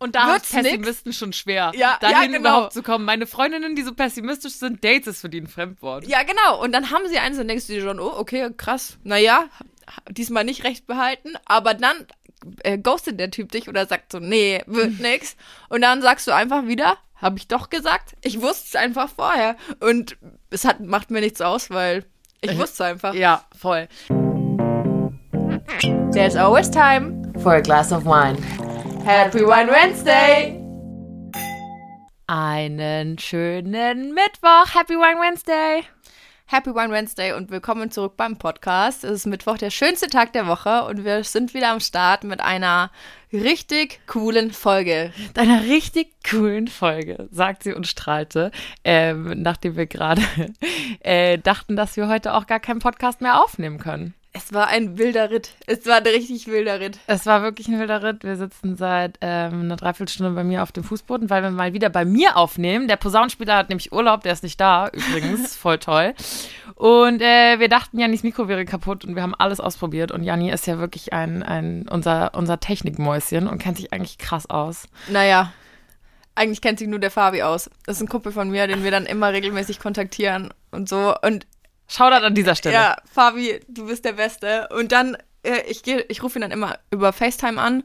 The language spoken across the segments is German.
Und da ist Pessimisten schon schwer, Ja, dahin ja, genau. überhaupt zu kommen. Meine Freundinnen, die so pessimistisch sind, Dates ist für die ein Fremdwort. Ja, genau. Und dann haben sie eins und denkst du dir schon, oh, okay, krass. Naja, diesmal nicht recht behalten. Aber dann äh, ghostet der Typ dich oder sagt so, nee, wird nix. Und dann sagst du einfach wieder, hab ich doch gesagt. Ich wusste es einfach vorher. Und es hat, macht mir nichts aus, weil ich wusste es einfach. Ja, voll. There's always time. For a glass of wine. Happy Wine Wednesday. Einen schönen Mittwoch. Happy Wine Wednesday. Happy Wine Wednesday und willkommen zurück beim Podcast. Es ist Mittwoch, der schönste Tag der Woche und wir sind wieder am Start mit einer richtig coolen Folge. Deiner richtig coolen Folge, sagt sie und strahlte, ähm, nachdem wir gerade äh, dachten, dass wir heute auch gar keinen Podcast mehr aufnehmen können. Es war ein wilder Ritt. Es war ein richtig wilder Ritt. Es war wirklich ein wilder Ritt. Wir sitzen seit ähm, einer Dreiviertelstunde bei mir auf dem Fußboden, weil wir mal wieder bei mir aufnehmen. Der Posaunenspieler hat nämlich Urlaub, der ist nicht da, übrigens. Voll toll. Und äh, wir dachten, Jannis Mikro wäre kaputt und wir haben alles ausprobiert. Und Janni ist ja wirklich ein, ein unser, unser Technikmäuschen und kennt sich eigentlich krass aus. Naja, eigentlich kennt sich nur der Fabi aus. Das ist ein Kumpel von mir, den wir dann immer regelmäßig kontaktieren und so. Und Shoutout an dieser Stelle. ja, Fabi, du bist der Beste. Und dann, äh, ich, geh- ich rufe ihn dann immer über FaceTime an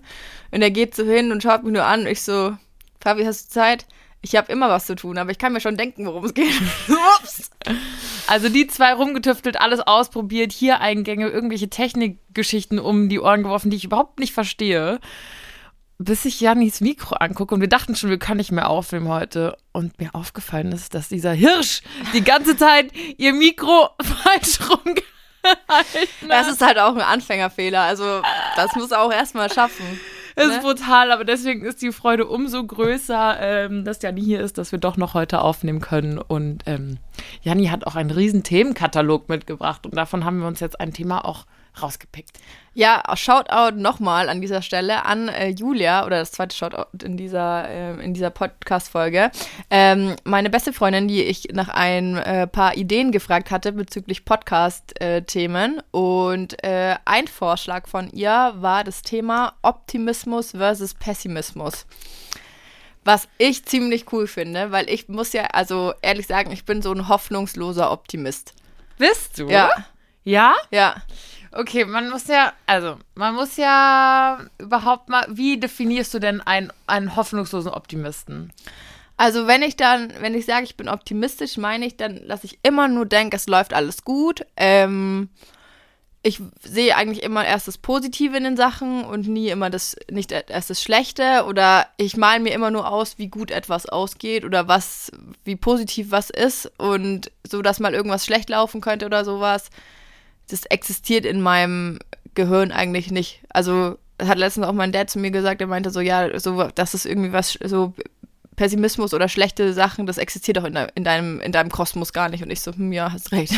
und er geht so hin und schaut mich nur an. Und ich so, Fabi, hast du Zeit? Ich habe immer was zu tun, aber ich kann mir schon denken, worum es geht. Ups. Also die zwei rumgetüftelt, alles ausprobiert, hier Eingänge, irgendwelche Technikgeschichten um die Ohren geworfen, die ich überhaupt nicht verstehe. Bis ich Jannis Mikro angucke und wir dachten schon, wir können nicht mehr aufnehmen heute. Und mir aufgefallen ist, dass dieser Hirsch die ganze Zeit ihr Mikro falsch rumgehalten hat. Das ist halt auch ein Anfängerfehler. Also, das muss er auch erstmal schaffen. Es ne? ist brutal, aber deswegen ist die Freude umso größer, ähm, dass Janni hier ist, dass wir doch noch heute aufnehmen können. Und ähm, Janni hat auch einen riesen Themenkatalog mitgebracht und davon haben wir uns jetzt ein Thema auch rausgepickt. Ja, Shoutout nochmal an dieser Stelle an äh, Julia oder das zweite Shoutout in dieser, in dieser Podcast-Folge. Ähm, meine beste Freundin, die ich nach ein äh, paar Ideen gefragt hatte bezüglich Podcast-Themen. und äh, ein Vorschlag von ihr war das Thema Optimismus versus Pessimismus. Was ich ziemlich cool finde, weil ich muss ja, also ehrlich sagen, ich bin so ein hoffnungsloser Optimist. Bist du? Ja, Ja? ja. Okay, man muss ja, also, man muss ja überhaupt mal, wie definierst du denn einen, einen hoffnungslosen Optimisten? Also wenn ich dann, wenn ich sage, ich bin optimistisch, meine ich dann, dass ich immer nur denke, es läuft alles gut. Ähm, ich sehe eigentlich immer erst das Positive in den Sachen und nie immer das, nicht erst das Schlechte. Oder ich male mir immer nur aus, wie gut etwas ausgeht oder was, wie positiv was ist. Und so, dass mal irgendwas schlecht laufen könnte oder sowas. Das existiert in meinem Gehirn eigentlich nicht. Also hat letztens auch mein Dad zu mir gesagt, er meinte so, ja, so, das ist irgendwie was, so Pessimismus oder schlechte Sachen, das existiert doch in, de in, deinem, in deinem Kosmos gar nicht. Und ich so, hm, ja, hast recht.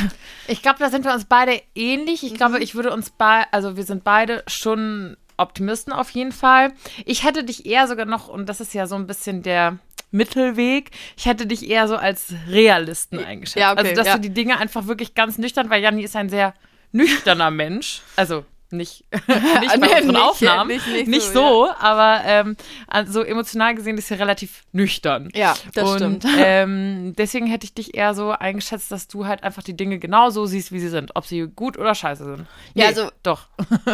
Ich glaube, da sind wir uns beide ähnlich. Ich glaube, ich würde uns beide, also wir sind beide schon Optimisten auf jeden Fall. Ich hätte dich eher sogar noch, und das ist ja so ein bisschen der Mittelweg, ich hätte dich eher so als Realisten eingeschätzt. Ja, okay, also, dass ja. du die Dinge einfach wirklich ganz nüchtern, weil Janni ist ein sehr nüchterner Mensch. Also nicht, nicht bei Nee, unseren Aufnahmen. nicht- nicht nicht so, so, aber ähm, also emotional gesehen ist sie relativ nüchtern. Ja, das und, stimmt. Ähm, deswegen hätte ich dich eher so eingeschätzt, dass du halt einfach die Dinge genau so siehst, wie sie sind. Ob sie gut oder scheiße sind. Ja, also- Doch.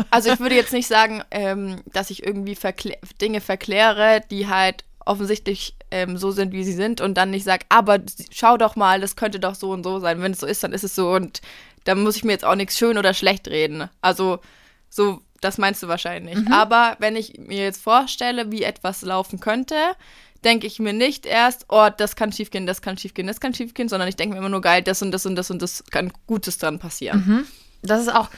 Also ich würde jetzt nicht sagen, ähm, dass ich irgendwie verklä Dinge verkläre, die halt offensichtlich ähm, so sind, wie sie sind und dann nicht sage, aber schau doch mal, das könnte doch so und so sein. Wenn es so ist, dann ist es so und da muss ich mir jetzt auch nichts schön oder schlecht reden. Also so, das meinst du wahrscheinlich. Aber wenn ich mir jetzt vorstelle, wie etwas laufen könnte, denke ich mir nicht erst, oh, das kann schiefgehen, das kann schiefgehen, das kann schiefgehen, sondern ich denke mir immer nur geil, das und das und das und das kann Gutes dran passieren. Das ist auch,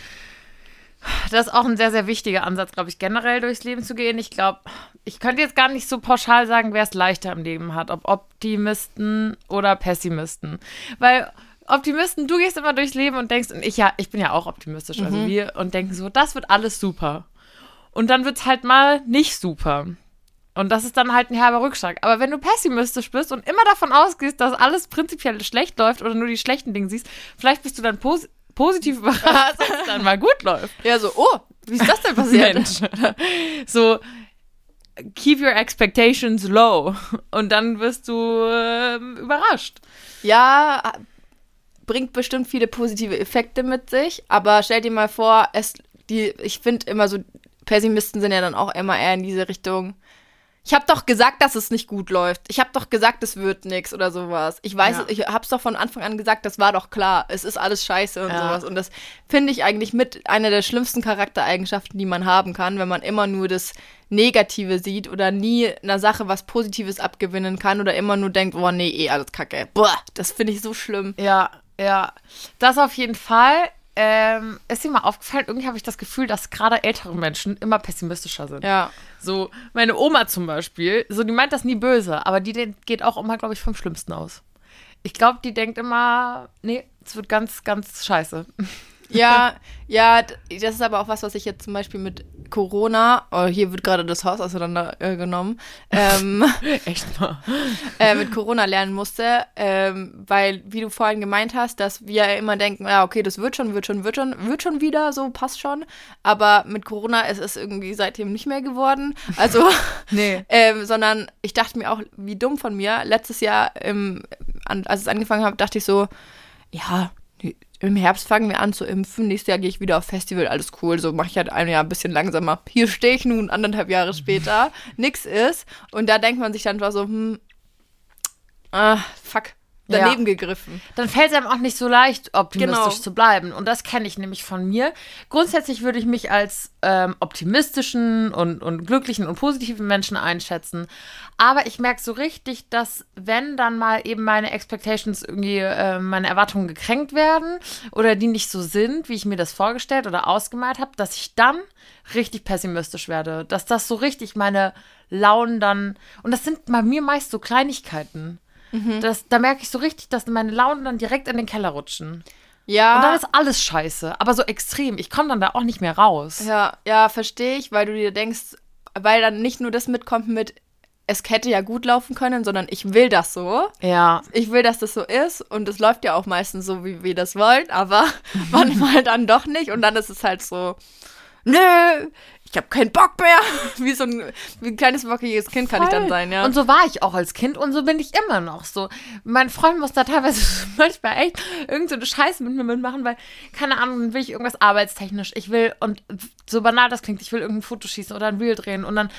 das ist auch ein sehr, sehr wichtiger Ansatz, glaube ich, generell durchs Leben zu gehen. Ich glaube, ich könnte jetzt gar nicht so pauschal sagen, wer es leichter im Leben hat, ob Optimisten oder Pessimisten. Weil Optimisten, du gehst immer durchs Leben und denkst, und ich ja, ich bin ja auch optimistisch, also wir, und denken so, das wird alles super. Und dann wird es halt mal nicht super. Und das ist dann halt ein herber Rückschlag. Aber wenn du pessimistisch bist und immer davon ausgehst, dass alles prinzipiell schlecht läuft oder nur die schlechten Dinge siehst, vielleicht bist du dann pos positiv überrascht, dass es dann mal gut läuft. Ja, so, oh, wie ist das denn passiert? Mensch. So, keep your expectations low und dann wirst du ähm, überrascht. Ja, bringt bestimmt viele positive Effekte mit sich, aber stell dir mal vor, es, die, ich finde immer so, Pessimisten sind ja dann auch immer eher in diese Richtung. Ich habe doch gesagt, dass es nicht gut läuft. Ich habe doch gesagt, es wird nichts oder sowas. Ich weiß, Ja. ich habe es doch von Anfang an gesagt, das war doch klar. Es ist alles scheiße und Ja. sowas. Und das finde ich eigentlich mit einer der schlimmsten Charaktereigenschaften, die man haben kann, wenn man immer nur das Negative sieht oder nie einer Sache was Positives abgewinnen kann oder immer nur denkt, boah, nee, eh alles kacke. Boah, das finde ich so schlimm. Ja, ja. Das auf jeden Fall. Ähm, ist dir mal aufgefallen, irgendwie habe ich das Gefühl, dass gerade ältere Menschen immer pessimistischer sind. Ja. So, meine Oma zum Beispiel, so, die meint das nie böse, aber die geht auch immer, glaube ich, vom Schlimmsten aus. Ich glaube, die denkt immer, nee, es wird ganz, ganz scheiße. Ja, ja, das ist aber auch was, was ich jetzt zum Beispiel mit Corona, oh, hier wird gerade das Haus auseinandergenommen, ähm, Echt mal. äh, mit Corona lernen musste, ähm, weil, wie du vorhin gemeint hast, dass wir immer denken, ja, okay, das wird schon, wird schon, wird schon, wird schon wieder, so passt schon, aber mit Corona ist es irgendwie seitdem nicht mehr geworden, also, Nee. ähm, sondern ich dachte mir auch, wie dumm von mir, letztes Jahr, an, als es angefangen hat, dachte ich so, ja, im Herbst fangen wir an zu impfen, nächstes Jahr gehe ich wieder auf Festival, alles cool, so mache ich halt ein Jahr ein bisschen langsamer. Hier stehe ich nun anderthalb Jahre später, nix ist. Und da denkt man sich dann zwar so, hm, ah, fuck, daneben Ja. gegriffen. Dann fällt es einem auch nicht so leicht, optimistisch Genau. zu bleiben. Und das kenne ich nämlich von mir. Grundsätzlich würde ich mich als ähm, optimistischen und, und glücklichen und positiven Menschen einschätzen. Aber ich merke so richtig, dass wenn dann mal eben meine Expectations irgendwie, äh, meine Erwartungen gekränkt werden oder die nicht so sind, wie ich mir das vorgestellt oder ausgemalt habe, dass ich dann richtig pessimistisch werde. Dass das so richtig meine Launen dann. Und das sind bei mir meist so Kleinigkeiten. Das, da merke ich so richtig, dass meine Launen dann direkt in den Keller rutschen. Ja. Und dann ist alles scheiße, aber so extrem. Ich komme dann da auch nicht mehr raus. Ja, ja, verstehe ich, weil du dir denkst, weil dann nicht nur das mitkommt mit, es hätte ja gut laufen können, sondern ich will das so. Ja, Ich will, dass das so ist und es läuft ja auch meistens so, wie wir das wollen, aber manchmal dann doch nicht und dann ist es halt so, nö, ich habe keinen Bock mehr. Wie so ein, wie ein kleines bockiges Kind kann ich dann Voll. sein, ja. Und so war ich auch als Kind und so bin ich immer noch so. Mein Freund muss da teilweise manchmal echt irgend so eine Scheiße mit mir mitmachen, weil, keine Ahnung, dann will ich irgendwas arbeitstechnisch. Ich will, und so banal das klingt, ich will irgendein Foto schießen oder ein Reel drehen und dann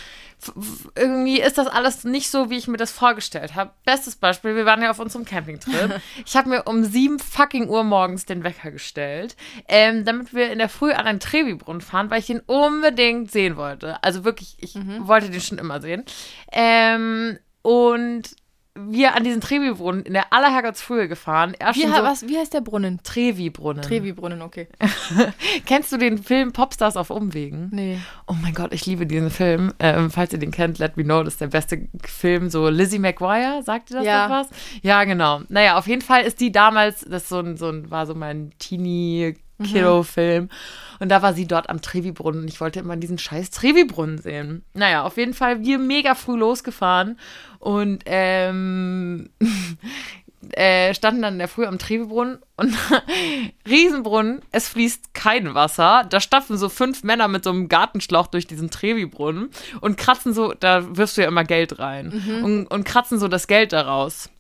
irgendwie ist das alles nicht so, wie ich mir das vorgestellt habe. Bestes Beispiel, wir waren ja auf unserem Campingtrip. Ich habe mir um sieben fucking Uhr morgens den Wecker gestellt, ähm, damit wir in der Früh an einen Trevi-Brunnen fahren, weil ich ihn unbedingt sehen wollte. Also wirklich, ich wollte den schon immer sehen. Ähm, und wir an diesen Trevi-Brunnen in der allerherrgottsfrühe gefahren. Erst wie, so was, wie heißt der Brunnen? Trevi-Brunnen. Trevi-Brunnen, okay. Kennst du den Film Popstars auf Umwegen? Nee. Oh mein Gott, ich liebe diesen Film. Ähm, falls ihr den kennt, let me know. Das ist der beste Film. So Lizzie McGuire, sagt ihr das Ja. noch was? Ja, genau. Naja, auf jeden Fall ist die damals, das so ein, so ein, war so mein Teenie-Kiddo-Film. Und da war sie dort am Trevi-Brunnen und ich wollte immer diesen scheiß Trevi-Brunnen sehen. Naja, auf jeden Fall wir mega früh losgefahren und ähm, äh, standen dann in der Früh am Trevi-Brunnen und Riesenbrunnen, es fließt kein Wasser. Da stapfen so fünf Männer mit so einem Gartenschlauch durch diesen Trevi-Brunnen und kratzen so, da wirfst du ja immer Geld rein und, und kratzen so das Geld daraus.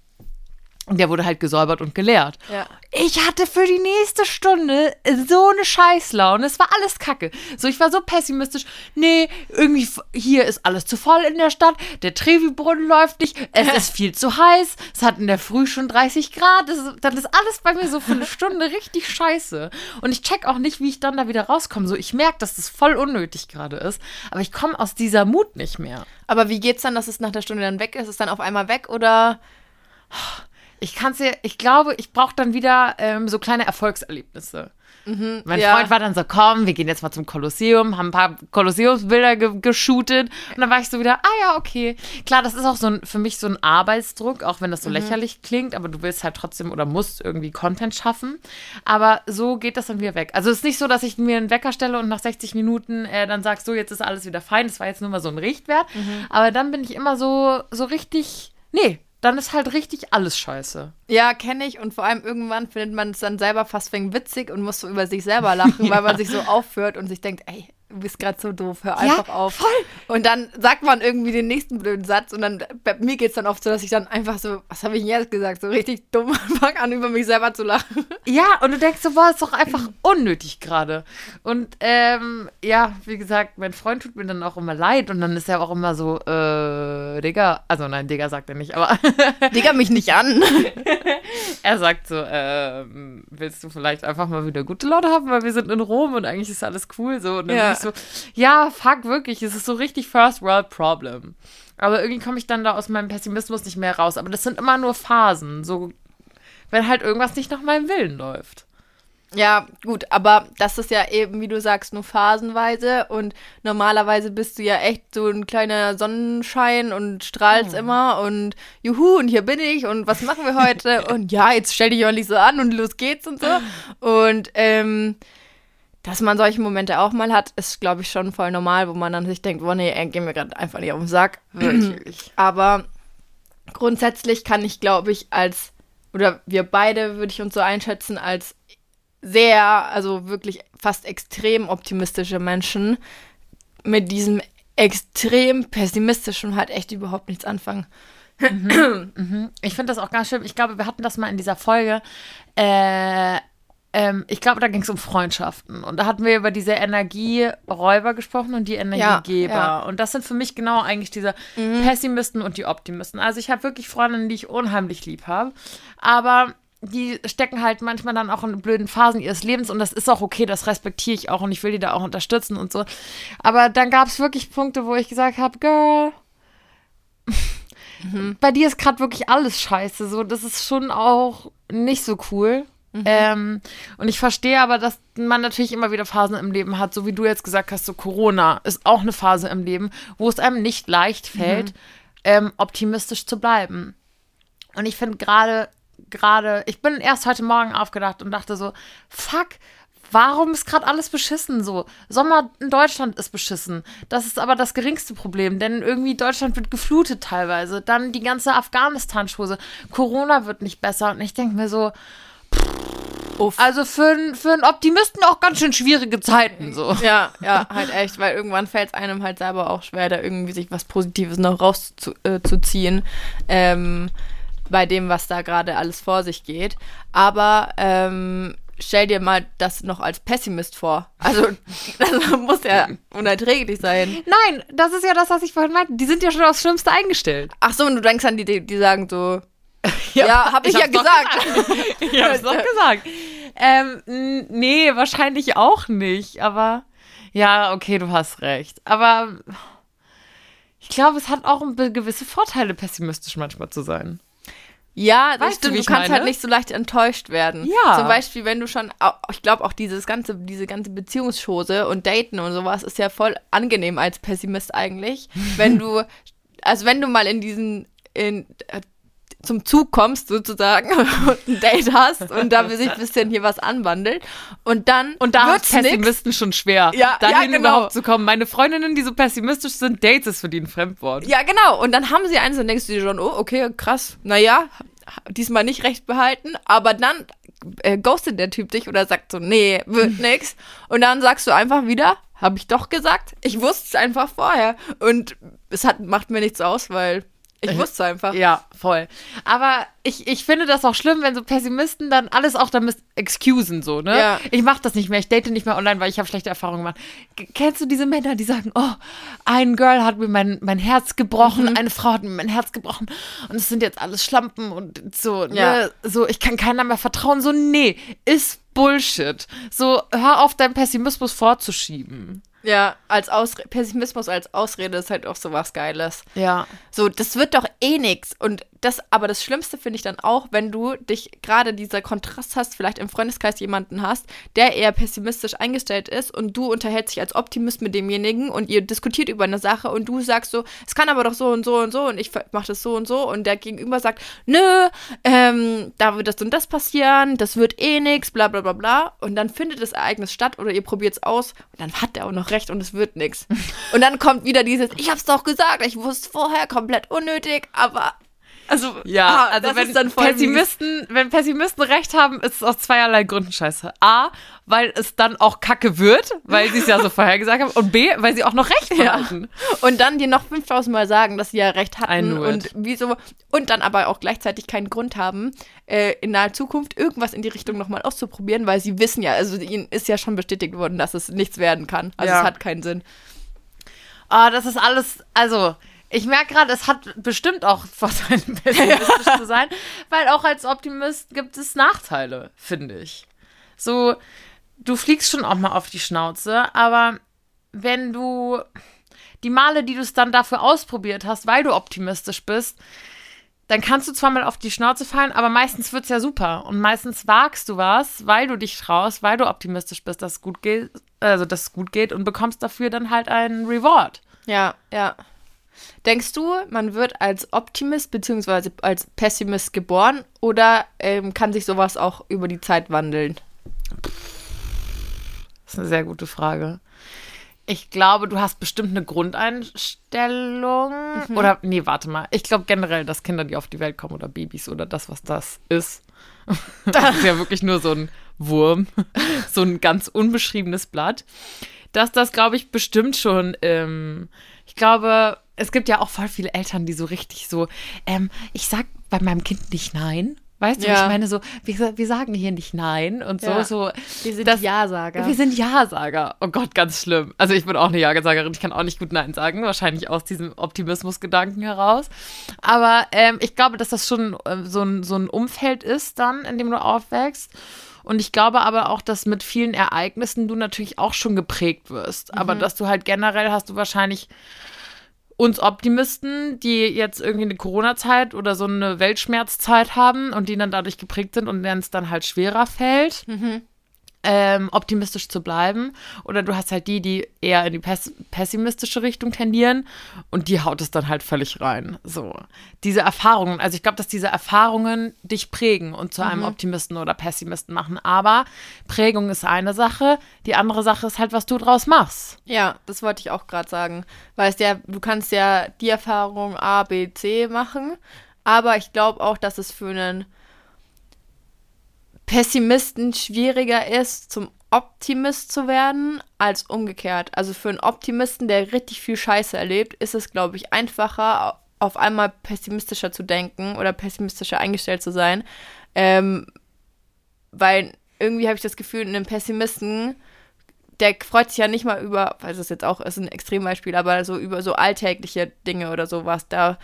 Und der wurde halt gesäubert und geleert. Ja. Ich hatte für die nächste Stunde so eine Scheißlaune. Es war alles kacke. So, ich war so pessimistisch. Nee, irgendwie hier ist alles zu voll in der Stadt. Der Trevi-Brunnen läuft nicht. Es ist viel zu heiß. Es hat in der Früh schon 30 Grad. Das, ist- dann ist alles bei mir so für eine Stunde richtig scheiße. Und ich check auch nicht, wie ich dann da wieder rauskomme. So, ich merke, dass das voll unnötig gerade ist. Aber ich komme aus dieser Mut nicht mehr. Aber wie geht's dann, dass es nach der Stunde dann weg ist? Ist es dann auf einmal weg oder? Ich kann's dir, ich glaube, ich brauche dann wieder ähm, so kleine Erfolgserlebnisse. Mein ja. Freund war dann so, komm, wir gehen jetzt mal zum Kolosseum, haben ein paar Kolosseumsbilder ge geshootet und dann war ich so wieder, ah ja, okay. Klar, das ist auch so ein, für mich so ein Arbeitsdruck, auch wenn das so lächerlich klingt, aber du willst halt trotzdem oder musst irgendwie Content schaffen. Aber so geht das dann wieder weg. Also es ist nicht so, dass ich mir einen Wecker stelle und nach 60 Minuten äh, dann sagst, so, jetzt ist alles wieder fein, das war jetzt nur mal so ein Richtwert. Aber dann bin ich immer so, so richtig, nee, dann ist halt richtig alles scheiße. Ja, kenne ich. Und vor allem irgendwann findet man es dann selber fast wegen witzig und muss so über sich selber lachen, weil man sich so aufhört und sich denkt, ey, du bist gerade so doof, hör einfach ja, auf. Voll. Und dann sagt man irgendwie den nächsten blöden Satz und dann, bei mir geht es dann oft so, dass ich dann einfach so, was habe ich denn jetzt gesagt, so richtig dumm fange an, über mich selber zu lachen. Ja, und du denkst so, boah, ist doch einfach unnötig gerade. Und ähm, ja, wie gesagt, mein Freund tut mir dann auch immer leid und dann ist er auch immer so, äh, Digga, also nein, Digga sagt er nicht, aber. Digga mich nicht an. er sagt so, ähm, willst du vielleicht einfach mal wieder gute Laune haben, weil wir sind in Rom und eigentlich ist alles cool so. Und dann ja. So, ja, fuck, wirklich, es ist so richtig First World Problem. Aber irgendwie komme ich dann da aus meinem Pessimismus nicht mehr raus. Aber das sind immer nur Phasen, so, wenn halt irgendwas nicht nach meinem Willen läuft. Ja, gut, aber das ist ja eben, wie du sagst, nur phasenweise und normalerweise bist du ja echt so ein kleiner Sonnenschein und strahlst oh. immer und juhu und hier bin ich und was machen wir heute und ja, jetzt stell dich auch nicht so an und los geht's und so und ähm, dass man solche Momente auch mal hat, ist, glaube ich, schon voll normal, wo man dann sich denkt, oh nee, ey, geh mir gerade einfach nicht auf den Sack. Wirklich. Aber grundsätzlich kann ich, glaube ich, als, oder wir beide würde ich uns so einschätzen, als sehr, also wirklich fast extrem optimistische Menschen mit diesem extrem pessimistischen halt echt überhaupt nichts anfangen. Mhm. mhm. Ich finde das auch ganz schön. Ich glaube, wir hatten das mal in dieser Folge. Äh, ähm, ich glaube, da ging es um Freundschaften. Und da hatten wir über diese Energieräuber gesprochen und die Energiegeber. Ja, ja. Und das sind für mich genau eigentlich diese mhm. Pessimisten und die Optimisten. Also ich habe wirklich Freundinnen, die ich unheimlich lieb habe. Aber die stecken halt manchmal dann auch in blöden Phasen ihres Lebens und das ist auch okay, das respektiere ich auch und ich will die da auch unterstützen und so. Aber dann gab es wirklich Punkte, wo ich gesagt habe, Girl, mhm. bei dir ist gerade wirklich alles scheiße. So, das ist schon auch nicht so cool. Mhm. Ähm, und ich verstehe aber, dass man natürlich immer wieder Phasen im Leben hat, so wie du jetzt gesagt hast, so Corona ist auch eine Phase im Leben, wo es einem nicht leicht fällt, mhm. ähm, optimistisch zu bleiben. Und ich finde gerade gerade, ich bin erst heute Morgen aufgedacht und dachte so, fuck, warum ist gerade alles beschissen so? Sommer in Deutschland ist beschissen. Das ist aber das geringste Problem, denn irgendwie Deutschland wird geflutet teilweise. Dann die ganze Afghanistan-Schose. Corona wird nicht besser. Und ich denke mir so, Uff. Also für, für einen Optimisten auch ganz schön schwierige Zeiten so. Ja, ja, halt echt, weil irgendwann fällt es einem halt selber auch schwer, da irgendwie sich was Positives noch rauszuziehen. Äh, ähm, bei dem, was da gerade alles vor sich geht. Aber ähm, stell dir mal das noch als Pessimist vor. Also, das muss ja unerträglich sein. Nein, das ist ja das, was ich vorhin meinte. Die sind ja schon aufs Schlimmste eingestellt. Ach so, und du denkst an die, die, die sagen so, ja, ja habe ich, ich ja gesagt. gesagt. ich hab's doch gesagt. Ähm, nee, wahrscheinlich auch nicht. Aber ja, okay, du hast recht. Aber ich glaube, es hat auch gewisse Vorteile, pessimistisch manchmal zu sein. Ja, das weißt stimmt. Du, du kannst halt meine? halt nicht so leicht enttäuscht werden. Ja. Zum Beispiel, wenn du schon, ich glaube auch dieses ganze, diese ganze Beziehungschose und Daten und sowas ist ja voll angenehm als Pessimist eigentlich. wenn du, also wenn du mal in diesen, in, zum Zug kommst sozusagen und ein Date hast und da sich ein bisschen hier was anwandelt und dann und da wird Pessimisten nix. schon schwer, ja, dahin ja, genau. überhaupt zu kommen. Meine Freundinnen, die so pessimistisch sind, Dates ist für die ein Fremdwort. Ja, genau. Und dann haben sie eins und denkst du dir schon, oh, okay, krass. Naja, diesmal nicht recht behalten, aber dann äh, ghostet der Typ dich oder sagt so, nee, wird nix. Und dann sagst du einfach wieder, habe ich doch gesagt. Ich wusste es einfach vorher. Und es hat, macht mir nichts aus, weil ich wusste einfach. Ja, voll. Aber ich, ich finde das auch schlimm, wenn so Pessimisten dann alles auch damit excusen, so, ne? Ja. Ich mach das nicht mehr, ich date nicht mehr online, weil ich habe schlechte Erfahrungen gemacht. G kennst du diese Männer, die sagen, oh, ein Girl hat mir mein, mein Herz gebrochen, mhm. eine Frau hat mir mein Herz gebrochen und es sind jetzt alles Schlampen und so, ne? Ja. So, ich kann keiner mehr vertrauen. So, nee, ist Bullshit. So, hör auf, deinen Pessimismus vorzuschieben. Ja, als Ausre Pessimismus als Ausrede ist halt auch so was Geiles. Ja. So, das wird doch eh nix. Und das, aber das Schlimmste finde ich dann auch, wenn du dich gerade dieser Kontrast hast, vielleicht im Freundeskreis jemanden hast, der eher pessimistisch eingestellt ist und du unterhältst dich als Optimist mit demjenigen und ihr diskutiert über eine Sache und du sagst so, es kann aber doch so und so und so und ich mache das so und so und der Gegenüber sagt, nö, ähm, da wird das und das passieren, das wird eh nix, bla bla bla bla. Und dann findet das Ereignis statt oder ihr probiert es aus und dann hat der auch noch recht und es wird nix. und dann kommt wieder dieses, ich hab's doch gesagt, ich wusste vorher, komplett unnötig, aber Also, Ja, ah, also wenn dann. Pessimisten, wenn Pessimisten recht haben, ist es aus zweierlei Gründen scheiße. A, weil es dann auch kacke wird, weil sie es ja so vorhergesagt haben. Und B, weil sie auch noch recht Ja. behalten. Und dann dir noch 5000 Mal sagen, dass sie ja recht hatten und wieso und dann aber auch gleichzeitig keinen Grund haben, äh, in naher Zukunft irgendwas in die Richtung nochmal auszuprobieren, weil sie wissen ja, also ihnen ist ja schon bestätigt worden, dass es nichts werden kann. Also Ja. es hat keinen Sinn. Ah, das ist alles, also, ich merke gerade, es hat bestimmt auch Vorteile, pessimistisch zu sein, weil auch als Optimist gibt es Nachteile, finde ich. So, du fliegst schon auch mal auf die Schnauze, aber wenn du die Male, die du es dann dafür ausprobiert hast, weil du optimistisch bist, dann kannst du zwar mal auf die Schnauze fallen, aber meistens wird es ja super. Und meistens wagst du was, weil du dich traust, weil du optimistisch bist, dass es gut geht, also dass es gut geht und bekommst dafür dann halt einen Reward. Ja, ja. Denkst du, man wird als Optimist bzw. als Pessimist geboren oder ähm, kann sich sowas auch über die Zeit wandeln? Das ist eine sehr gute Frage. Ich glaube, du hast bestimmt eine Grundeinstellung. Oder, nee, warte mal. Ich glaube generell, dass Kinder, die auf die Welt kommen oder Babys oder das, was das ist, das ist ja wirklich nur so ein Wurm, so ein ganz unbeschriebenes Blatt, dass das, glaube ich, bestimmt schon, ähm, ich glaube, es gibt ja auch voll viele Eltern, die so richtig so, ähm, ich sag bei meinem Kind nicht nein. Weißt du, Ja. ich meine so, wir, wir sagen hier nicht nein und so, Ja. so. Wir sind das- Ja-Sager. Wir sind Ja-Sager. Oh Gott, ganz schlimm. Also ich bin auch eine Ja-Sagerin. Ich kann auch nicht gut Nein sagen. Wahrscheinlich aus diesem Optimismus-Gedanken heraus. Aber ähm, ich glaube, dass das schon ähm, so, ein, so ein Umfeld ist dann, in dem du aufwächst. Und ich glaube aber auch, dass mit vielen Ereignissen du natürlich auch schon geprägt wirst. Aber dass du halt generell hast du wahrscheinlich uns Optimisten, die jetzt irgendwie eine Corona-Zeit oder so eine Weltschmerzzeit haben und die dann dadurch geprägt sind und denen es dann halt schwerer fällt, ähm, optimistisch zu bleiben. Oder du hast halt die, die eher in die pess pessimistische Richtung tendieren und die haut es dann halt völlig rein. So. Diese Erfahrungen, also ich glaube, dass diese Erfahrungen dich prägen und zu einem Optimisten oder Pessimisten machen. Aber Prägung ist eine Sache, die andere Sache ist halt, was du draus machst. Ja, das wollte ich auch gerade sagen. Weißt ja, du kannst ja die Erfahrung A, B, C machen, aber ich glaube auch, dass es für einen Pessimisten schwieriger ist, zum Optimist zu werden, als umgekehrt. Also für einen Optimisten, der richtig viel Scheiße erlebt, ist es, glaube ich, einfacher, auf einmal pessimistischer zu denken oder pessimistischer eingestellt zu sein. Ähm, weil irgendwie habe ich das Gefühl, einem Pessimisten, der freut sich ja nicht mal über, weil das jetzt auch ist ein Extrembeispiel, aber so über so alltägliche Dinge oder sowas. Da,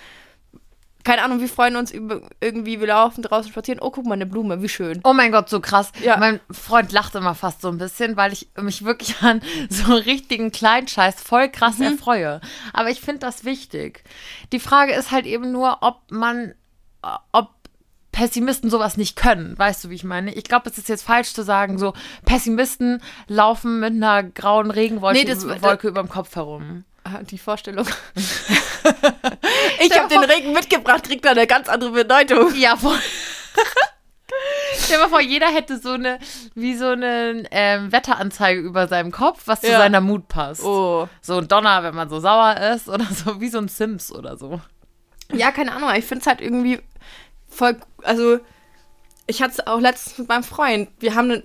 keine Ahnung, wir freuen uns über irgendwie, wir laufen draußen spazieren, oh, guck mal, eine Blume, wie schön. Oh mein Gott, so krass. Ja. Mein Freund lacht immer fast so ein bisschen, weil ich mich wirklich an so richtigen Kleinscheiß voll krass Mhm. erfreue. Aber ich finde das wichtig. Die Frage ist halt eben nur, ob man, äh, ob Pessimisten sowas nicht können. Weißt du, wie ich meine? Ich glaube, es ist jetzt falsch zu sagen, so Pessimisten laufen mit einer grauen Regenwolke Nee, das- Wolke über dem Kopf herum. Ah, Die Vorstellung. ich habe den Regen mitgebracht, kriegt da eine ganz andere Bedeutung. Ja, voll. Stell dir mal vor, jeder hätte so eine, wie so eine ähm, Wetteranzeige über seinem Kopf, was zu Ja. seiner Mut passt. Oh. So ein Donner, wenn man so sauer ist oder so, wie so ein Sims oder so. Ja, keine Ahnung, ich finde es halt irgendwie voll, also ich hatte es auch letztens mit meinem Freund, wir haben eine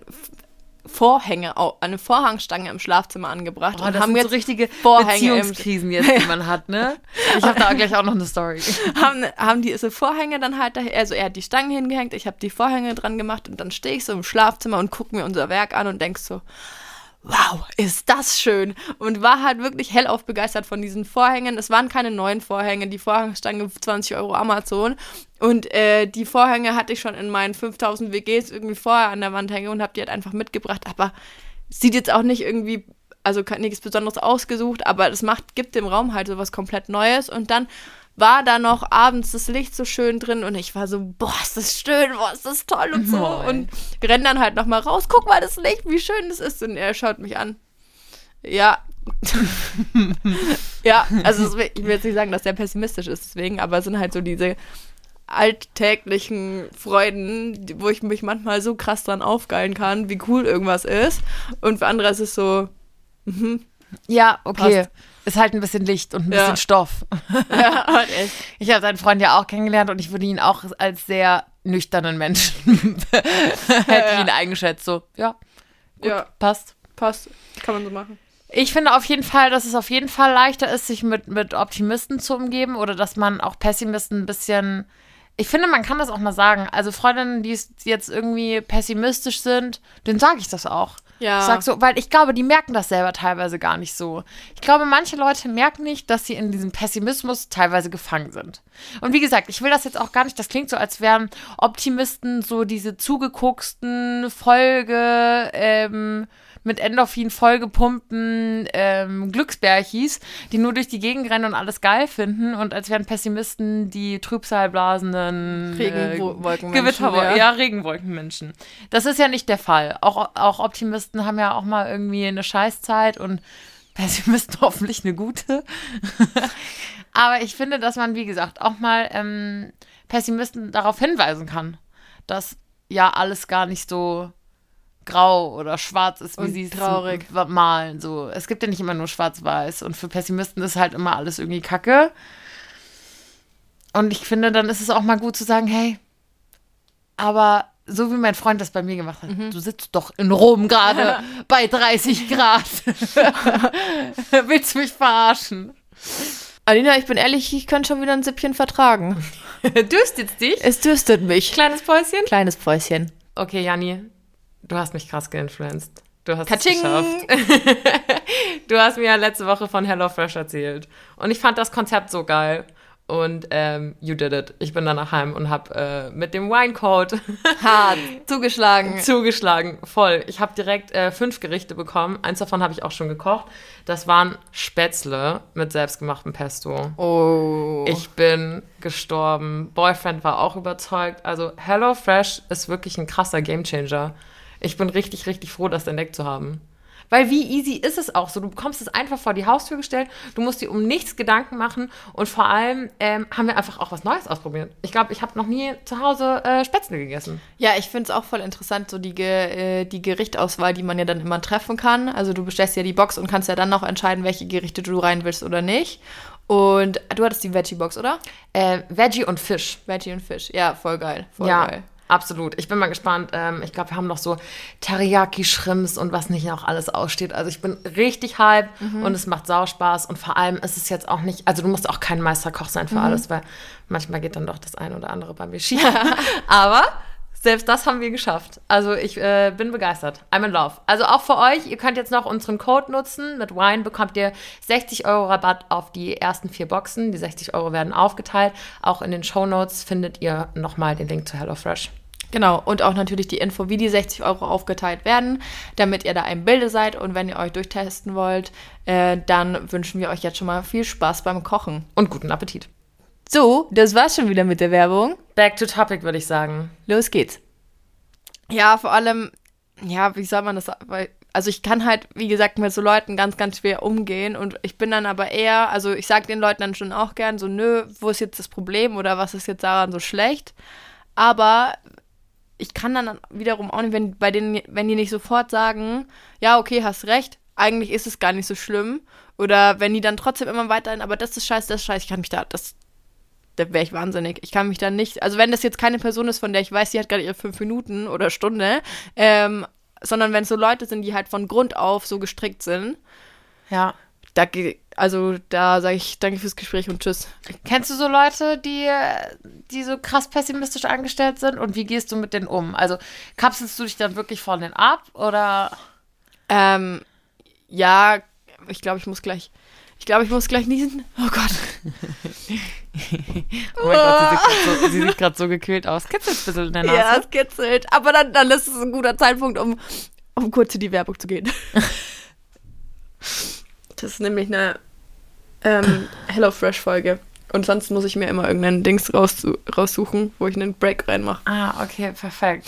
Vorhänge, eine Vorhangstange im Schlafzimmer angebracht Oh, und haben jetzt so richtige Vorhänge im- Beziehungskrisen jetzt, die man hat, ne? Ich habe da gleich auch noch eine Story. haben, haben diese Vorhänge dann halt daher, also er hat die Stangen hingehängt, ich habe die Vorhänge dran gemacht und dann stehe ich so im Schlafzimmer und gucke mir unser Werk an und denk so, wow, ist das schön. Und war halt wirklich hellauf begeistert von diesen Vorhängen. Es waren keine neuen Vorhänge, die Vorhangstange 20 Euro Amazon. Und äh, die Vorhänge hatte ich schon in meinen 5000 WGs irgendwie vorher an der Wand hängen und habe die halt einfach mitgebracht. Aber sieht jetzt auch nicht irgendwie, also nichts Besonderes ausgesucht, aber es macht, gibt dem Raum halt so was komplett Neues. Und dann war da noch abends das Licht so schön drin und ich war so, boah, ist das schön, boah, ist das toll und so. Oh, und renn dann halt nochmal raus, guck mal das Licht, wie schön das ist. Und er schaut mich an. Ja. ja, also ich will jetzt nicht sagen, dass der pessimistisch ist deswegen, aber es sind halt so diese alltäglichen Freuden, wo ich mich manchmal so krass dran aufgeilen kann, wie cool irgendwas ist. Und für andere ist es so, Ja, okay. Ist halt ein bisschen Licht und ein Ja. bisschen Stoff. Ja, halt echt. Ich habe seinen Freund ja auch kennengelernt und ich würde ihn auch als sehr nüchternen Menschen hätte ich ihn eingeschätzt. So, ja, gut, Ja, passt. passt. Kann man so machen. Ich finde auf jeden Fall, dass es auf jeden Fall leichter ist, sich mit, mit Optimisten zu umgeben oder dass man auch Pessimisten ein bisschen. Ich finde, man kann das auch mal sagen. Also Freundinnen, die jetzt irgendwie pessimistisch sind, denen sage ich das auch. Ja. Sag so, weil ich glaube, die merken das selber teilweise gar nicht so. Ich glaube, manche Leute merken nicht, dass sie in diesem Pessimismus teilweise gefangen sind. Und wie gesagt, ich will das jetzt auch gar nicht, das klingt so, als wären Optimisten so diese zugegucksten Folge, ähm, mit Endorphin vollgepumpten ähm, Glücksbärchis, die nur durch die Gegend rennen und alles geil finden und als wären Pessimisten die trübsalblasenden Regenwolkenmenschen, äh, Gewitterwol ja. ja, Regenwolkenmenschen. Das ist ja nicht der Fall. Auch, auch Optimisten haben ja auch mal irgendwie eine Scheißzeit und Pessimisten hoffentlich eine gute. Aber ich finde, dass man, wie gesagt, auch mal ähm, Pessimisten darauf hinweisen kann, dass ja alles gar nicht so grau oder schwarz ist, wie sie es malen. So. Es gibt ja nicht immer nur schwarz-weiß. Und für Pessimisten ist halt immer alles irgendwie Kacke. Und ich finde, dann ist es auch mal gut zu sagen, hey, aber so wie mein Freund das bei mir gemacht hat, Mhm. du sitzt doch in Rom gerade bei 30 Grad. Willst du mich verarschen? Alina, ich bin ehrlich, ich könnte schon wieder ein Sippchen vertragen. Dürstet dich? Es dürstet mich. Kleines Päuschen? Kleines Päuschen. Okay, Janni, du hast mich krass geinfluenced. Du hast Katsching! es geschafft. Du hast mir ja letzte Woche von HelloFresh erzählt. Und ich fand das Konzept so geil. Und ähm, you did it. Ich bin dann nach Heim und habe äh, mit dem Winecode Hart. Zugeschlagen. zugeschlagen. Voll. Ich habe direkt äh, fünf Gerichte bekommen. Eins davon habe ich auch schon gekocht. Das waren Spätzle mit selbstgemachtem Pesto. Oh. Ich bin gestorben. Boyfriend war auch überzeugt. Also HelloFresh ist wirklich ein krasser Gamechanger. Ich bin richtig, richtig froh, das entdeckt zu haben. Weil wie easy ist es auch so? Du bekommst es einfach vor die Haustür gestellt, du musst dir um nichts Gedanken machen und vor allem ähm, haben wir einfach auch was Neues ausprobiert. Ich glaube, ich habe noch nie zu Hause äh, Spätzle gegessen. Ja, ich finde es auch voll interessant, so die, Ge äh, die Gerichtauswahl, die man ja dann immer treffen kann. Also du bestellst ja die Box und kannst ja dann noch entscheiden, welche Gerichte du rein willst oder nicht. Und du hattest die Veggie-Box, oder? Äh, Veggie und Fisch. Veggie und Fisch. Ja, voll geil. Voll ja, geil. Absolut. Ich bin mal gespannt. Ähm, ich glaube, wir haben noch so Teriyaki-Shrimps und was nicht noch alles aussteht. Also ich bin richtig hype und es macht sau Spaß. Und vor allem ist es jetzt auch nicht, also du musst auch kein Meisterkoch sein für alles, weil manchmal geht dann doch das ein oder andere bei mir schief. Aber selbst das haben wir geschafft. Also ich äh, bin begeistert. I'm in love. Also auch für euch, ihr könnt jetzt noch unseren Code nutzen. Mit Wine bekommt ihr 60 Euro Rabatt auf die ersten vier Boxen. Die 60 Euro werden aufgeteilt. Auch in den Show Notes findet ihr nochmal den Link zu HelloFresh. Genau, und auch natürlich die Info, wie die 60 Euro aufgeteilt werden, damit ihr da im Bilde seid. Und wenn ihr euch durchtesten wollt, äh, dann wünschen wir euch jetzt schon mal viel Spaß beim Kochen. Und guten Appetit. So, das war's schon wieder mit der Werbung. Back to topic, würde ich sagen. Los geht's. Ja, vor allem, ja, wie soll man das, weil, also ich kann halt, wie gesagt, mit so Leuten ganz, ganz schwer umgehen und ich bin dann aber eher, also ich sag den Leuten dann schon auch gern so, nö, wo ist jetzt das Problem oder was ist jetzt daran so schlecht? Aber ich kann dann wiederum auch nicht, wenn bei denen, wenn die nicht sofort sagen, ja, okay, hast recht, eigentlich ist es gar nicht so schlimm. Oder wenn die dann trotzdem immer weiterhin, aber das ist scheiße, das ist scheiße, ich kann mich da, das, da wäre ich wahnsinnig. Ich kann mich da nicht, also wenn das jetzt keine Person ist, von der ich weiß, die hat gerade ihre fünf Minuten oder Stunde, ähm, sondern wenn es so Leute sind, die halt von Grund auf so gestrickt sind, Ja. da, also da sage ich danke fürs Gespräch und tschüss. Kennst du so Leute, die, die so krass pessimistisch angestellt sind? Und wie gehst du mit denen um? Also kapselst du dich dann wirklich von denen ab oder? Ähm, ja, ich glaube, ich muss gleich, ich glaube, ich muss gleich niesen. Oh Gott. Oh mein Gott, sie sieht grad so, gerade so gekühlt aus. Kitzelt ein bisschen in der Nase. Ja, es kitzelt. Aber dann, dann ist es ein guter Zeitpunkt, um, um kurz in die Werbung zu gehen. Das ist nämlich eine ähm, HelloFresh-Folge. Und sonst muss ich mir immer irgendeinen Dings raussu raussuchen, wo ich einen Break reinmache. Ah, okay, perfekt.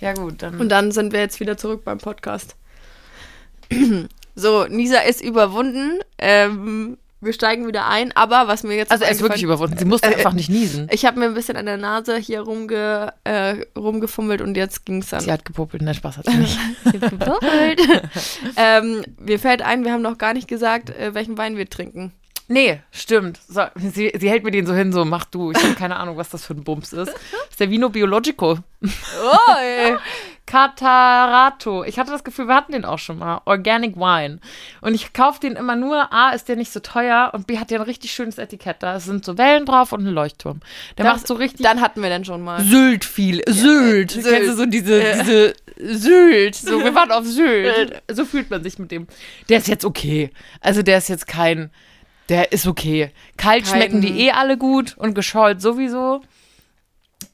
Ja gut, dann. Und dann sind wir jetzt wieder zurück beim Podcast. So, Nisa ist überwunden. Ähm, wir steigen wieder ein. Aber was mir jetzt. Also er ist wirklich überwunden. Sie musste Äh, einfach nicht niesen. Ich habe mir ein bisschen an der Nase hier rumge, äh, rumgefummelt und jetzt ging es dann. Sie hat gepuppelt. Nein, Spaß hat sie nicht. ähm, mir fällt ein, wir haben noch gar nicht gesagt, äh, welchen Wein wir trinken. Nee, stimmt. So, sie, sie hält mir den so hin, so mach du. Ich habe keine Ahnung, was das für ein Bums ist. Das ist der Vino Biologico. Oh, ey. Catarato. Ich hatte das Gefühl, wir hatten den auch schon mal. Organic Wine. Und ich kaufe den immer nur. A, ist der nicht so teuer und B, hat der ein richtig schönes Etikett. Da sind so Wellen drauf und ein Leuchtturm. Der Das- macht so richtig Dann hatten wir den schon mal. Sylt viel. Sylt. Sylt. Kennst du so diese, Ja. diese Sylt? So, wir waren auf Sylt. So fühlt man sich mit dem. Der ist jetzt okay. Also der ist jetzt kein. Der ist okay. Kalt Kein- schmecken die eh alle gut und geschollt sowieso.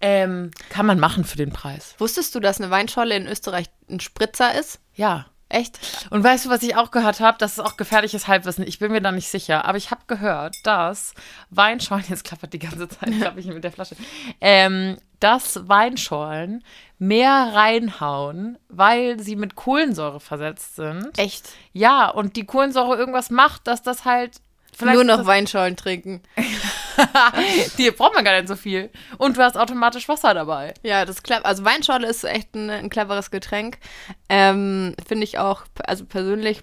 Ähm, kann man machen für den Preis. Wusstest du, dass eine Weinscholle in Österreich ein Spritzer ist? Ja. Echt? Und weißt du, was ich auch gehört habe? Das ist auch gefährliches Halbwissen. Ich bin mir da nicht sicher. Aber ich habe gehört, dass Weinschorlen, jetzt klappert die ganze Zeit, glaube ich, mit der Flasche, ähm, dass Weinschorlen mehr reinhauen, weil sie mit Kohlensäure versetzt sind. Echt? Ja, und die Kohlensäure irgendwas macht, dass das halt. Vielleicht Nur noch das, Weinschollen trinken. Die braucht man gar nicht so viel. Und du hast automatisch Wasser dabei. Ja, das klappt. Also Weinscholle ist echt ein, ein cleveres Getränk. Ähm, Finde ich auch, also persönlich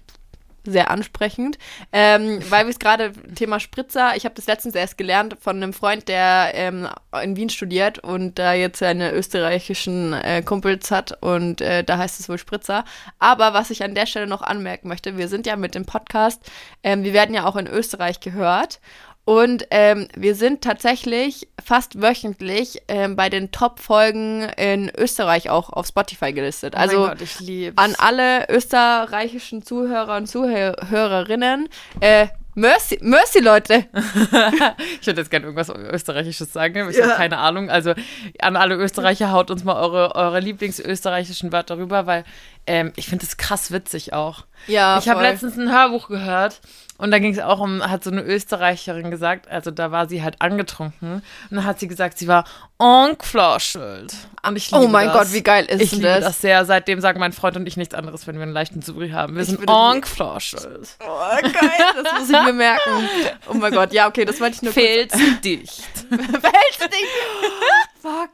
sehr ansprechend. Ähm, weil wir es gerade Thema Spritzer, ich habe das letztens erst gelernt von einem Freund, der ähm, in Wien studiert und da jetzt seine österreichischen äh, Kumpels hat und äh, da heißt es wohl Spritzer. Aber was ich an der Stelle noch anmerken möchte, wir sind ja mit dem Podcast, ähm, wir werden ja auch in Österreich gehört und ähm, wir sind tatsächlich fast wöchentlich ähm, bei den Top-Folgen in Österreich auch auf Spotify gelistet. Oh also Gott, ich lieb's. an alle österreichischen Zuhörer und Zuhörerinnen, äh, Mercy, Mercy, Leute. Ich würde jetzt gerne irgendwas Österreichisches sagen, aber ich habe keine Ahnung. Also an alle Österreicher, haut uns mal eure, eure Lieblingsösterreichischen Wörter rüber, weil ähm, ich finde es krass witzig auch. Ja, ich habe letztens ein Hörbuch gehört und da ging es auch um, hat so eine Österreicherin gesagt, also da war sie halt angetrunken und dann hat sie gesagt, sie war ich liebe Oh mein das. Gott, wie geil ist Ich denn liebe das? das sehr. Seitdem sagen mein Freund und ich nichts anderes, wenn wir einen leichten Zubri haben. Wir sind würde die- enkflaschelt. Oh, geil, das muss ich mir merken. Oh mein Gott, ja, okay, das wollte ich nur kurz. Filzdicht. Filzdicht. Fuck.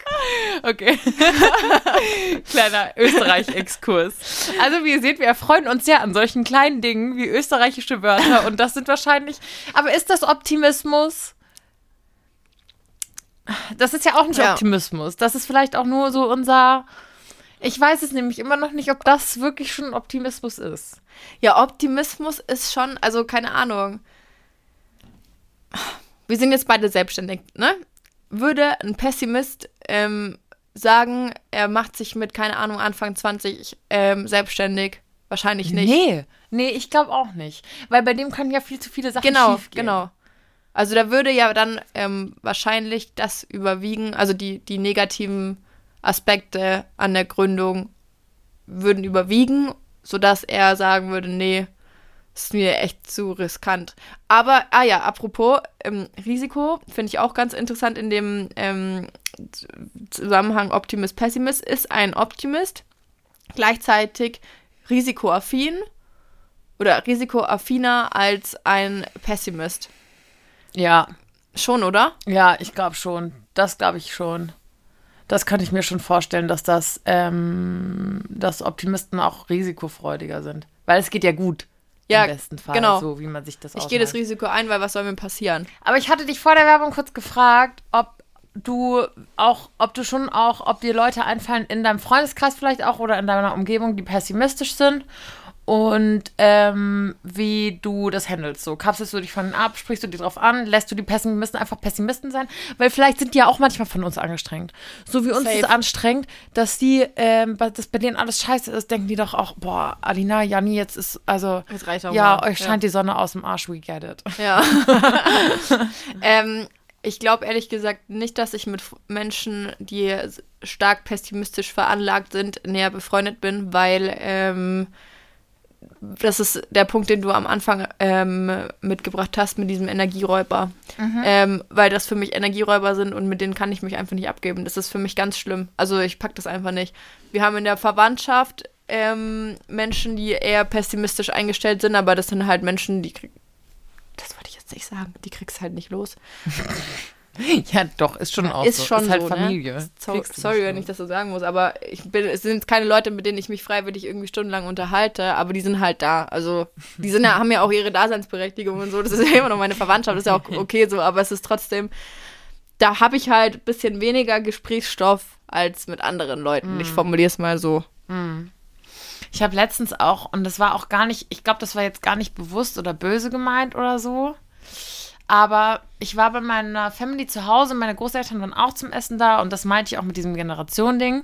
Okay. Kleiner Österreich-Exkurs. Also, wie ihr seht, wir erfreuen uns sehr an solchen kleinen Dingen wie österreichische Wörter. Und das sind wahrscheinlich. Aber ist das Optimismus? Das ist ja auch nicht Ja. Optimismus. Das ist vielleicht auch nur so unser. Ich weiß es nämlich immer noch nicht, ob das wirklich schon Optimismus ist. Ja, Optimismus ist schon, also keine Ahnung. Wir sind jetzt beide selbstständig, ne? Würde ein Pessimist ähm, sagen, er macht sich mit, keine Ahnung, Anfang 20 ähm, selbstständig? Wahrscheinlich nicht. Nee, nee, ich glaube auch nicht. Weil bei dem können ja viel zu viele Sachen Genau, schiefgehen. genau. Also da würde ja dann ähm, wahrscheinlich das überwiegen, also die, die negativen Aspekte an der Gründung würden überwiegen, sodass er sagen würde, nee, ist mir echt zu riskant. Aber, ah ja, apropos ähm, Risiko, finde ich auch ganz interessant in dem ähm, Zusammenhang Optimist, Pessimist, ist ein Optimist gleichzeitig risikoaffin oder risikoaffiner als ein Pessimist. Ja, Schon, oder? Ja, ich glaube schon. Das glaube ich schon. Das könnte ich mir schon vorstellen, dass das, ähm, dass Optimisten auch risikofreudiger sind. Weil es geht ja gut. Ja, Im besten Fall. genau. So wie man sich das Ich gehe das. Risiko ein, weil was soll mir passieren? Aber ich hatte dich vor der Werbung kurz gefragt, ob du auch, ob du schon auch, ob dir Leute einfallen in deinem Freundeskreis vielleicht auch oder in deiner Umgebung, die pessimistisch sind und ähm, wie du das handelst. So, kapselst du dich von ihnen ab, sprichst du die drauf an, lässt du die Pessimisten einfach Pessimisten sein? Weil vielleicht sind die ja auch manchmal von uns angestrengt. So wie uns Safe. ist anstrengend, dass die, ähm, bei- dass bei denen alles scheiße ist, denken die doch auch, boah, Alina, Janni, jetzt ist, also, Jetzt reicht auch ja, mal. euch scheint die Sonne aus dem Arsch, we get it. Ja. ähm, ich glaube ehrlich gesagt nicht, dass ich mit Menschen, die stark pessimistisch veranlagt sind, näher befreundet bin, weil ähm, das ist der Punkt, den du am Anfang ähm, mitgebracht hast mit diesem Energieräuber. Ähm, weil das für mich Energieräuber sind und mit denen kann ich mich einfach nicht abgeben. Das ist für mich ganz schlimm. Also ich pack das einfach nicht. Wir haben in der Verwandtschaft ähm, Menschen, die eher pessimistisch eingestellt sind, aber das sind halt Menschen, die krieg- das wollte ich jetzt nicht sagen. Die kriegst halt nicht los. Ja, doch, ist schon auch ist so. schon ist halt so, Familie. Ne? So, Kriegst du sorry, wenn ich das so sagen muss, aber ich bin, es sind keine Leute, mit denen ich mich freiwillig irgendwie stundenlang unterhalte, aber die sind halt da. Also, die sind ja, haben ja auch ihre Daseinsberechtigung und so. Das ist ja immer noch meine Verwandtschaft, das ist ja auch okay so, aber es ist trotzdem, da habe ich halt ein bisschen weniger Gesprächsstoff als mit anderen Leuten. Ich formuliere es mal so. Ich habe letztens auch, und das war auch gar nicht, ich glaube, das war jetzt gar nicht bewusst oder böse gemeint oder so. Aber ich war bei meiner Family zu Hause, meine Großeltern waren auch zum Essen da und das meinte ich auch mit diesem Generation-Ding.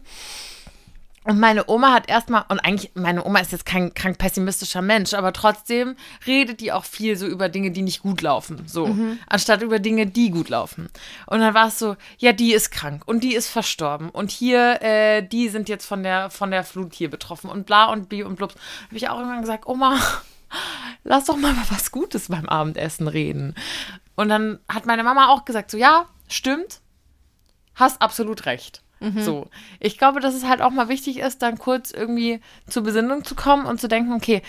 Und meine Oma hat erstmal, und eigentlich, meine Oma ist jetzt kein krank pessimistischer Mensch, aber trotzdem redet die auch viel so über Dinge, die nicht gut laufen. So, anstatt über Dinge, die gut laufen. Und dann war es so, ja, die ist krank und die ist verstorben. Und hier, äh, die sind jetzt von der, von der Flut hier betroffen und bla und bi und blubs. Habe ich auch irgendwann gesagt, Oma, lass doch mal über was Gutes beim Abendessen reden. Und dann hat meine Mama auch gesagt, so, ja, stimmt, hast absolut recht. So, ich glaube, dass es halt auch mal wichtig ist, dann kurz irgendwie zur Besinnung zu kommen und zu denken, okay,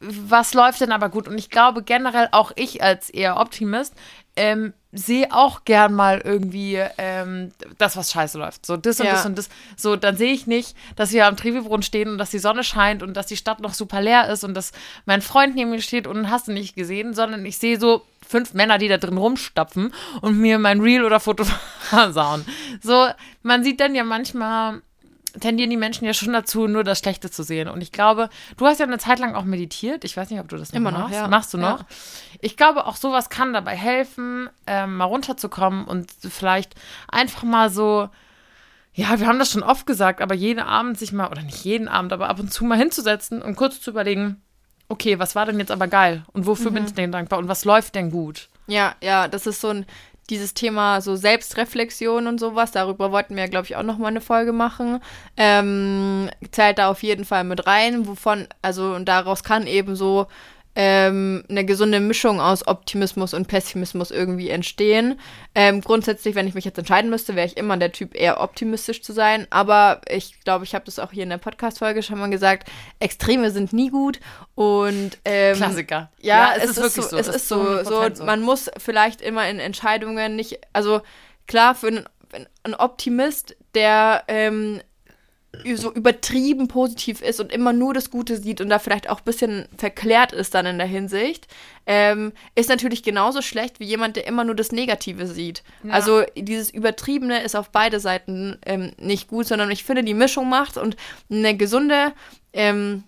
was läuft denn aber gut? Und ich glaube generell auch ich als eher Optimist ähm, sehe auch gern mal irgendwie ähm, das, was scheiße läuft. So das und Ja. das und das. So, dann sehe ich nicht, dass wir am Trevi-Brunnen stehen und dass die Sonne scheint und dass die Stadt noch super leer ist und dass mein Freund neben mir steht und hast du nicht gesehen, sondern ich sehe so fünf Männer, die da drin rumstapfen und mir mein Reel oder Foto versauen. So, man sieht dann ja manchmal tendieren die Menschen ja schon dazu, nur das Schlechte zu sehen. Und ich glaube, du hast ja eine Zeit lang auch meditiert. Ich weiß nicht, ob du das noch Immer noch, machst. ja. Machst du Ja. noch? Ich glaube, auch sowas kann dabei helfen, ähm, mal runterzukommen und vielleicht einfach mal so, ja, wir haben das schon oft gesagt, aber jeden Abend sich mal, oder nicht jeden Abend, aber ab und zu mal hinzusetzen und kurz zu überlegen, okay, was war denn jetzt aber geil? Und wofür Mhm. bin ich denn dankbar? Und was läuft denn gut? Ja, ja, das ist so ein, dieses Thema so Selbstreflexion und sowas, darüber wollten wir, glaube ich, auch noch mal eine Folge machen, ähm, zählt da auf jeden Fall mit rein, wovon, also und daraus kann eben so ähm, eine gesunde Mischung aus Optimismus und Pessimismus irgendwie entstehen. Ähm, grundsätzlich, wenn ich mich jetzt entscheiden müsste, wäre ich immer der Typ, eher optimistisch zu sein. Aber ich glaube, ich habe das auch hier in der Podcast-Folge schon mal gesagt, Extreme sind nie gut und ähm, Klassiker. ja, es, ist, wirklich so. Es ist so, so, 100% man muss vielleicht immer in Entscheidungen nicht, also klar, für einen, wenn ein Optimist, der ähm, so übertrieben positiv ist und immer nur das Gute sieht und da vielleicht auch ein bisschen verklärt ist dann in der Hinsicht, ähm, ist natürlich genauso schlecht wie jemand, der immer nur das Negative sieht. Ja. Also dieses Übertriebene ist auf beide Seiten ähm, nicht gut, sondern ich finde, die Mischung macht und eine gesunde ähm,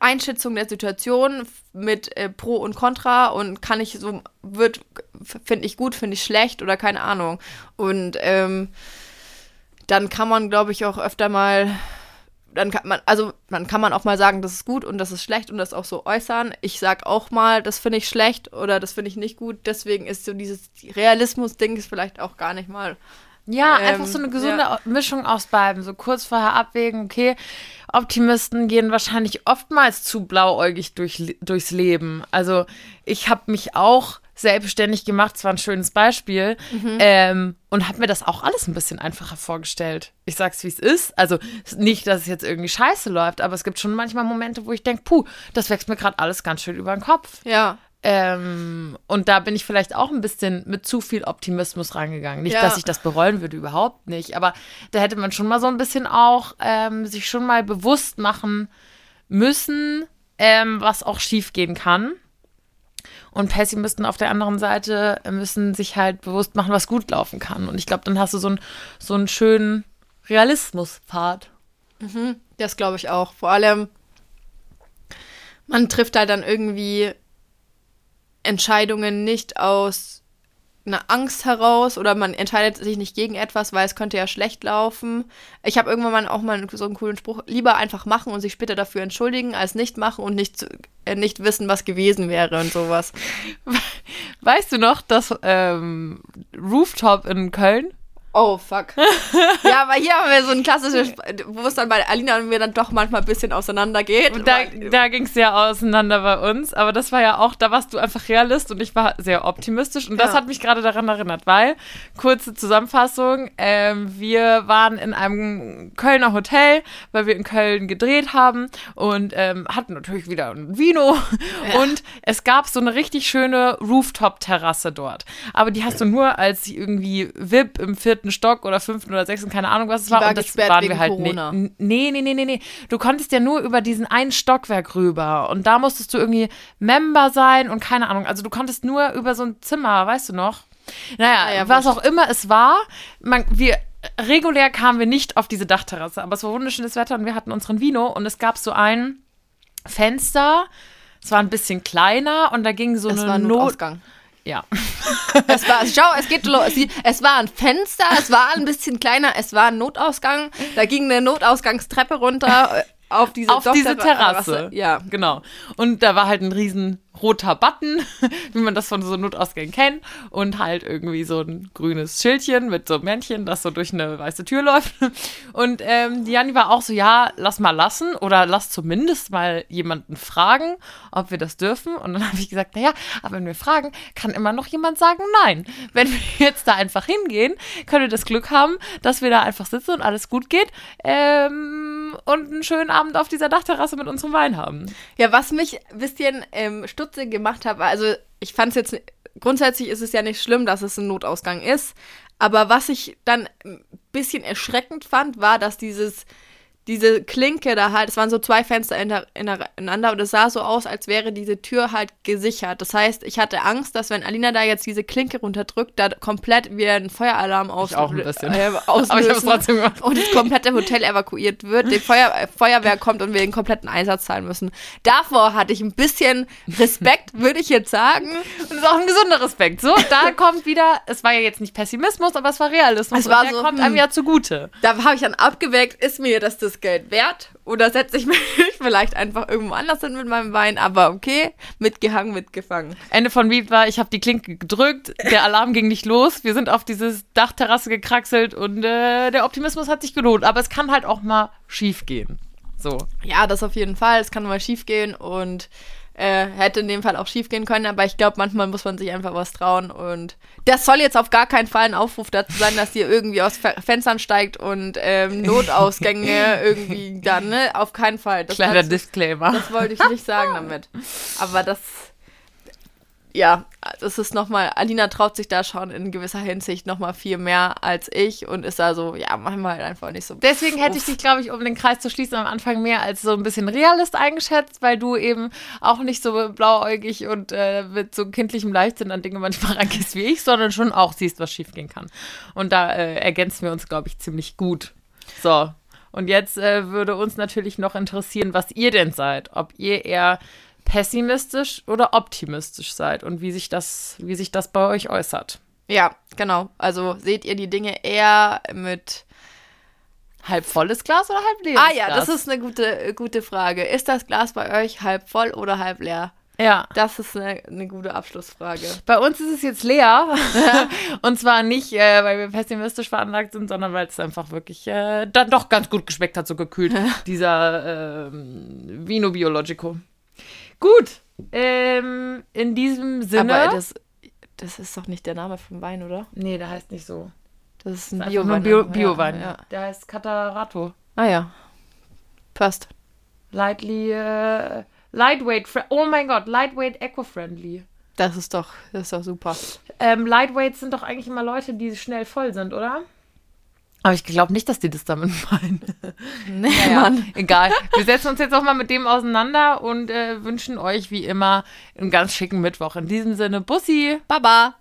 Einschätzung der Situation mit äh, Pro und Contra und kann ich so, wird, finde ich gut, finde ich schlecht oder keine Ahnung. Und ähm, dann kann man, glaube ich, auch öfter mal, dann kann man, also dann kann man auch mal sagen, das ist gut und das ist schlecht und das auch so äußern. Ich sag auch mal, das finde ich schlecht oder das finde ich nicht gut. Deswegen ist so dieses Realismus-Ding ist vielleicht auch gar nicht mal Ja, Ähm, einfach so eine gesunde ja. Mischung aus beiden. So kurz vorher abwägen, okay, Optimisten gehen wahrscheinlich oftmals zu blauäugig durch, durchs Leben. Also ich habe mich auch selbstständig gemacht, zwar ein schönes Beispiel, ähm, und habe mir das auch alles ein bisschen einfacher vorgestellt. Ich sag's, wie es ist. Also nicht, dass es jetzt irgendwie scheiße läuft, aber es gibt schon manchmal Momente, wo ich denke, puh, das wächst mir gerade alles ganz schön über den Kopf. Ja, Ähm, und da bin ich vielleicht auch ein bisschen mit zu viel Optimismus rangegangen. Nicht, Ja. dass ich das bereuen würde, überhaupt nicht. Aber da hätte man schon mal so ein bisschen auch ähm, sich schon mal bewusst machen müssen, ähm, was auch schief gehen kann. Und Pessimisten auf der anderen Seite müssen sich halt bewusst machen, was gut laufen kann. Und ich glaube, dann hast du so, ein, so einen schönen Realismuspfad. Das glaube ich auch. Vor allem, man trifft halt dann irgendwie Entscheidungen nicht aus einer Angst heraus oder man entscheidet sich nicht gegen etwas, weil es könnte ja schlecht laufen. Ich habe irgendwann mal auch mal so einen coolen Spruch, lieber einfach machen und sich später dafür entschuldigen, als nicht machen und nicht, äh, nicht wissen, was gewesen wäre und sowas. Weißt du noch, dass ähm, Rooftop in Köln, Oh, fuck. ja, aber hier haben wir so ein klassisches, wo es dann bei Alina und mir dann doch manchmal ein bisschen auseinander geht. Da, da ging es ja auseinander bei uns, aber das war ja auch, da warst du einfach Realist und ich war sehr optimistisch und das Ja. hat mich gerade daran erinnert, weil, kurze Zusammenfassung, ähm, wir waren in einem Kölner Hotel, weil wir in Köln gedreht haben und ähm, hatten natürlich wieder ein Vino und es gab so eine richtig schöne Rooftop-Terrasse dort, aber die hast du nur als irgendwie VIP im vierten Stock oder fünften oder sechsten, keine Ahnung, was es war. war und das waren wir halt nicht. Nee, nee, nee, nee, nee. Du konntest ja nur über diesen einen Stockwerk rüber. Und da musstest du irgendwie Member sein und keine Ahnung. Also du konntest nur über so ein Zimmer, weißt du noch? Naja, Ah ja, was auch immer es war, man, wir, regulär kamen wir nicht auf diese Dachterrasse, aber es war wunderschönes Wetter und wir hatten unseren Vino und es gab so ein Fenster, es war ein bisschen kleiner und da ging so Das eine war ein Not. Ja. Es war, schau, es geht los. Es war ein Fenster, es war ein bisschen kleiner, es war ein Notausgang. Da ging eine Notausgangstreppe runter äh, auf diese, auf diese Terrasse. Ja. Genau. Und da war halt ein riesen roter Button, wie man das von so Notausgängen kennt. Und halt irgendwie so ein grünes Schildchen mit so einem Männchen, das so durch eine weiße Tür läuft. Und ähm, Janni war auch so, ja, lass mal lassen oder lass zumindest mal jemanden fragen, ob wir das dürfen. Und dann habe ich gesagt, naja, aber wenn wir fragen, kann immer noch jemand sagen nein. Wenn wir jetzt da einfach hingehen, können wir das Glück haben, dass wir da einfach sitzen und alles gut geht ähm, und einen schönen Abend auf dieser Dachterrasse mit unserem Wein haben. Ja, was mich ein bisschen ähm, stutzig gemacht war, also ich fand es jetzt, grundsätzlich ist es ja nicht schlimm, dass es ein Notausgang ist, aber was ich dann ein bisschen erschreckend fand, war, dass dieses, diese Klinke da halt, es waren so zwei Fenster ineinander und es sah so aus, als wäre diese Tür halt gesichert. Das heißt, ich hatte Angst, dass wenn Alina da jetzt diese Klinke runterdrückt, da komplett wieder ein Feueralarm aus auch ein bisschen. Äh, Aber ich auslösen trotzdem gemacht. und das komplette Hotel evakuiert wird, die Feuer, äh, Feuerwehr kommt und wir den kompletten Einsatz zahlen müssen. Davor hatte ich ein bisschen Respekt, würde ich jetzt sagen. Und das ist auch ein gesunder Respekt. So, da kommt wieder, es war ja jetzt nicht Pessimismus, aber es war Realismus. Es war und der so, kommt hm. einem ja zugute. Da habe ich dann abgewägt, ist mir das das Geld wert? Oder setze ich mich vielleicht einfach irgendwo anders hin mit meinem Wein? Aber okay, mitgehangen, mitgefangen. Ende von Lied war, ich habe die Klinke gedrückt, der Alarm ging nicht los, wir sind auf dieses Dachterrasse gekraxelt und äh, der Optimismus hat sich gelohnt. Aber es kann halt auch mal schief gehen. So. Ja, das auf jeden Fall. Es kann mal schief gehen und äh, hätte in dem Fall auch schief gehen können, aber ich glaube, manchmal muss man sich einfach was trauen und das soll jetzt auf gar keinen Fall ein Aufruf dazu sein, dass ihr irgendwie aus Fe Fenstern steigt und ähm, Notausgänge irgendwie dann, ne? Auf keinen Fall. Das, Kleiner Disclaimer. das wollte ich nicht sagen damit. Aber das, ja, das ist nochmal, Alina traut sich da schon in gewisser Hinsicht nochmal viel mehr als ich und ist da so, ja, manchmal halt einfach nicht so. Deswegen hätte ich dich, glaube ich, um den Kreis zu schließen, am Anfang mehr als so ein bisschen Realist eingeschätzt, weil du eben auch nicht so blauäugig und äh, mit so kindlichem Leichtsinn an Dinge manchmal rangehst wie ich, sondern schon auch siehst, was schiefgehen kann. Und da äh, ergänzen wir uns, glaube ich, ziemlich gut. So. Und jetzt äh, würde uns natürlich noch interessieren, was ihr denn seid. Ob ihr eher pessimistisch oder optimistisch seid und wie sich das, wie sich das bei euch äußert. Ja, genau. Also seht ihr die Dinge eher mit. Halb volles Glas oder halb leeres Ah ja, Glas? das ist eine gute, gute Frage. Ist das Glas bei euch halb voll oder halb leer? Ja. Das ist eine, eine gute Abschlussfrage. Bei uns ist es jetzt leer. und zwar nicht, äh, weil wir pessimistisch veranlagt sind, sondern weil es einfach wirklich äh, dann doch ganz gut geschmeckt hat, so gekühlt. Dieser ähm, Vino Biologico. Gut. Ähm, in diesem Sinne. Aber das, das ist doch nicht der Name vom Wein, oder? nee, der heißt nicht so. Das ist ein Biowein. Bio, Biowein. Ja, ja. Der heißt Catarato. Ah ja. Passt. Lightly, äh, lightweight, oh mein Gott, lightweight eco-friendly. Das ist doch, das ist doch super. Ähm, Lightweights sind doch eigentlich immer Leute, die schnell voll sind, oder? Aber ich glaube nicht, dass die das damit meinen. Nee, Ja, Mann. egal. Wir setzen uns jetzt auch mal mit dem auseinander und äh, wünschen euch wie immer einen ganz schicken Mittwoch. In diesem Sinne, Bussi! Baba.